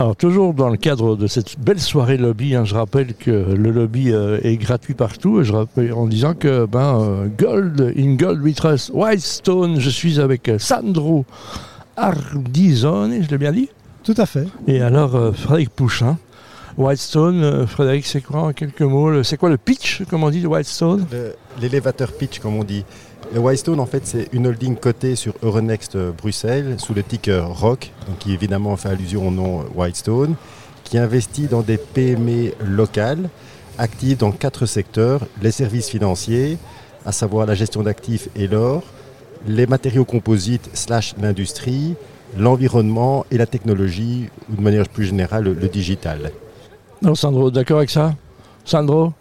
Alors toujours dans le cadre de cette belle soirée lobby, hein, je rappelle que le lobby euh, est gratuit partout. Je rappelle en disant que ben euh, Gold in Gold We Trust Whitestone, je suis avec euh, Sandro Ardizone, je l'ai bien dit? Tout à fait. Et alors euh, Frédéric Pouchin. Whitestone, euh, Frédéric, c'est quoi en quelques mots C'est quoi le pitch, comme on dit, de Whitestone? L'élévateur pitch, comme on dit. Le Whitestone, en fait, c'est une holding cotée sur Euronext Bruxelles sous le ticker ROC, donc qui évidemment fait allusion au nom Whitestone, qui investit dans des PME locales actives dans quatre secteurs les services financiers, à savoir la gestion d'actifs et l'or, les matériaux composites slash l'industrie, l'environnement et la technologie, ou de manière plus générale, le, le digital. Non, Sandro, d'accord avec ça? Sandro?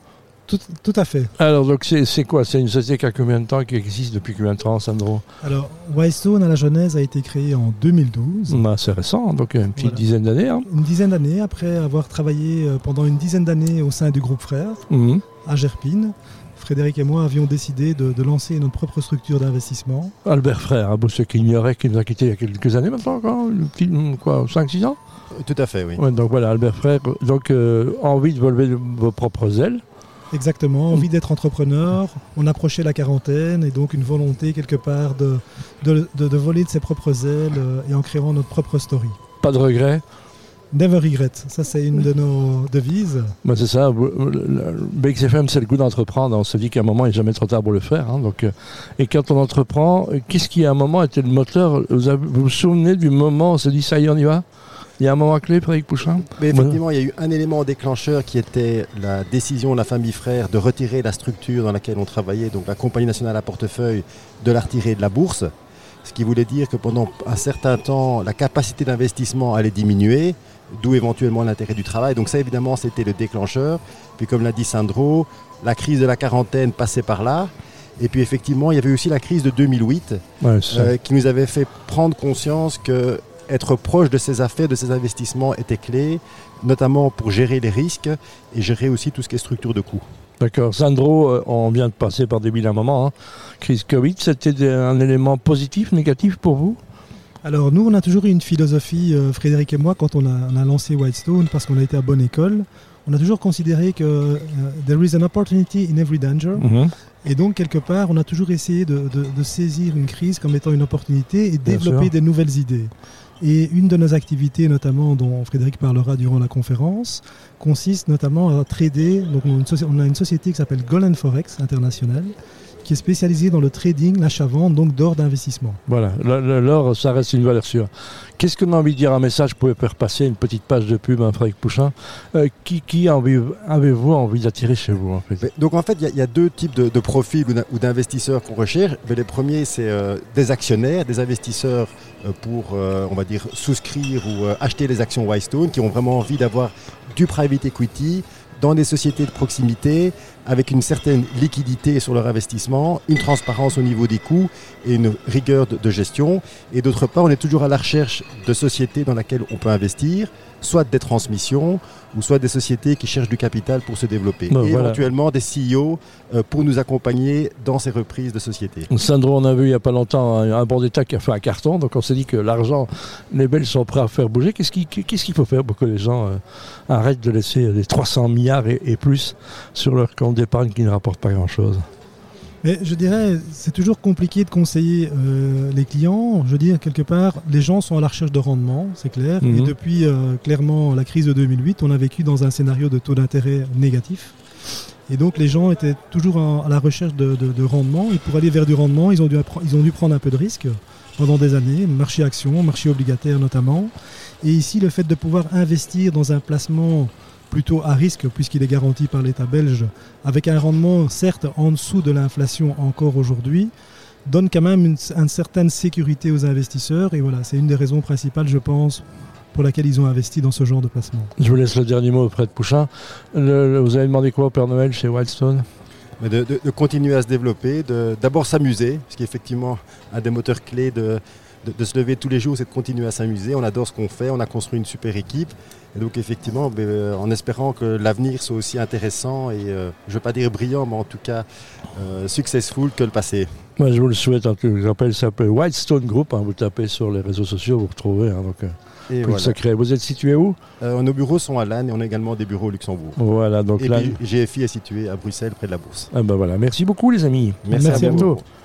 Tout, tout à fait. Alors, donc, c'est quoi? C'est une société qui a combien de temps, qui existe depuis combien de temps, Sandro? Alors, Whitestone à la Genèse a été créé en 2012. Bah, C'est récent, donc une petite Voilà. dizaine d'années. hein. Une dizaine d'années après avoir travaillé euh, pendant une dizaine d'années au sein du groupe Frères Mhm. à Gerpine. Frédéric et moi avions décidé de, de lancer notre propre structure d'investissement. Albert Frère, hein, pour ceux qui ignoraient, qui nous a quittés il y a quelques années maintenant, quoi 5-6 ans? Tout à fait, oui. Ouais, Donc voilà, Albert Frère, donc euh, envie de voler vos propres ailes. Exactement, envie d'être entrepreneur, on approchait la quarantaine et donc une volonté quelque part de, de, de- de voler de ses propres ailes euh, et en créant notre propre story. Pas de regret. Never regret, ça c'est une de nos devises. Bah, c'est ça, BXFM, c'est le goût d'entreprendre. On se dit qu'à un moment, il n'est jamais trop tard pour le faire. hein, donc, euh, et quand on entreprend, qu'est-ce qui à un moment était le moteur? Vous, avez- vous vous souvenez du moment où on se dit ça y est, on y va? Il y a un moment clé, Frédéric Pouchin Mais effectivement, il y a eu un élément déclencheur qui était la décision de la famille frère de retirer la structure dans laquelle on travaillait, donc la compagnie nationale à portefeuille, de la retirer de la bourse. Ce qui voulait dire que pendant un certain temps, la capacité d'investissement allait diminuer, d'où éventuellement l'intérêt du travail. Donc ça, évidemment, c'était le déclencheur. Puis comme l'a dit Sandro, la crise de la quarantaine passait par là. Et puis effectivement, il y avait aussi la crise de 2008 Ouais, c'est ça. euh, qui nous avait fait prendre conscience que être proche de ses affaires, de ses investissements était clé, notamment pour gérer les risques et gérer aussi tout ce qui est structure de coûts. D'accord. Sandro, euh, on vient de passer par des bilans moments. Hein. Crise Covid, c'était un élément positif, négatif pour vous? Alors nous, on a toujours eu une philosophie, euh, Frédéric et moi, quand on a, on a lancé Whitestone, parce qu'on a été à bonne école, on a toujours considéré que euh, there is an opportunity in every danger. Mhm. Et donc, quelque part, on a toujours essayé de, de- de saisir une crise comme étant une opportunité et Bien développer sûr. des nouvelles idées. Et une de nos activités, notamment dont Frédéric parlera durant la conférence, consiste notamment à trader. Donc, on a une, société qui s'appelle Golden Forex International, qui est spécialisée dans le trading, l'achat-vente, donc d'or d'investissement. Voilà, l'or, ça reste une valeur sûre. Qu'est-ce qu'on a envie de dire un message Vous pouvez faire passer une petite page de pub, hein, Frédéric Pouchin. Euh, qui qui avez-vous envie d'attirer chez vous en fait? Mais donc en fait, il y a- il y, a deux types de, de profils ou d'in- ou d'investisseurs qu'on recherche. Mais les premiers, c'est euh, des actionnaires, des investisseurs euh, pour, euh, on va dire, souscrire ou euh, acheter les actions Whitestone, qui ont vraiment envie d'avoir du private equity dans des sociétés de proximité, avec une certaine liquidité sur leur investissement, une transparence au niveau des coûts et une rigueur de, gestion. Et d'autre part, on est toujours à la recherche de sociétés dans lesquelles on peut investir, soit des transmissions, ou soit des sociétés qui cherchent du capital pour se développer. Ben et voilà. éventuellement des CEO euh, pour nous accompagner dans ces reprises de sociétés. Sandro, on a vu il n'y a pas longtemps un, un bon d'État qui a fait un carton, donc on s'est dit que l'argent, les Belges sont prêts à faire bouger. Qu'est-ce qui- qu'est-ce qu'il faut faire pour que les gens euh, arrêtent de laisser les 300 milliards et, et plus sur leur compte d'épargne qui ne rapporte pas grand-chose? Mais je dirais, c'est toujours compliqué de conseiller euh, les clients. Je veux dire, quelque part, les gens sont à la recherche de rendement, c'est clair. Mhm. Et depuis euh, clairement la crise de 2008, on a vécu dans un scénario de taux d'intérêt négatif. Et donc les gens étaient toujours en- à la recherche de, de- de rendement. Et pour aller vers du rendement, ils ont, dû ils ont dû prendre un peu de risque pendant des années, marché action, marché obligataire notamment. Et ici, le fait de pouvoir investir dans un placement plutôt à risque, puisqu'il est garanti par l'État belge, avec un rendement certes en dessous de l'inflation encore aujourd'hui, donne quand même une, une certaine sécurité aux investisseurs. Et voilà, c'est une des raisons principales, je pense, pour laquelle ils ont investi dans ce genre de placement. Je vous laisse le dernier mot auprès de Pouchin. Le- le- vous avez demandé quoi au Père Noël chez Wildstone? Mais de, de- de continuer à se développer, de- d'abord s'amuser, ce qui est effectivement un des moteurs clés de, de, se lever tous les jours, c'est de continuer à s'amuser. On adore ce qu'on fait, on a construit une super équipe. Et donc effectivement, ben, euh, en espérant que l'avenir soit aussi intéressant et, je ne veux pas dire brillant, mais en tout cas successful que le passé. Moi, je vous le souhaite. En je rappelle, ça s'appelle Whitestone Group. Hein, vous tapez sur les réseaux sociaux, vous retrouvez. Hein, donc, et secret. Vous êtes situé où? Euh, Nos bureaux sont à Lannes et on a également des bureaux au Luxembourg. Voilà, donc et GFI est situé à Bruxelles, près de la Bourse. Ah ben voilà. Merci beaucoup, les amis. Merci, à bientôt.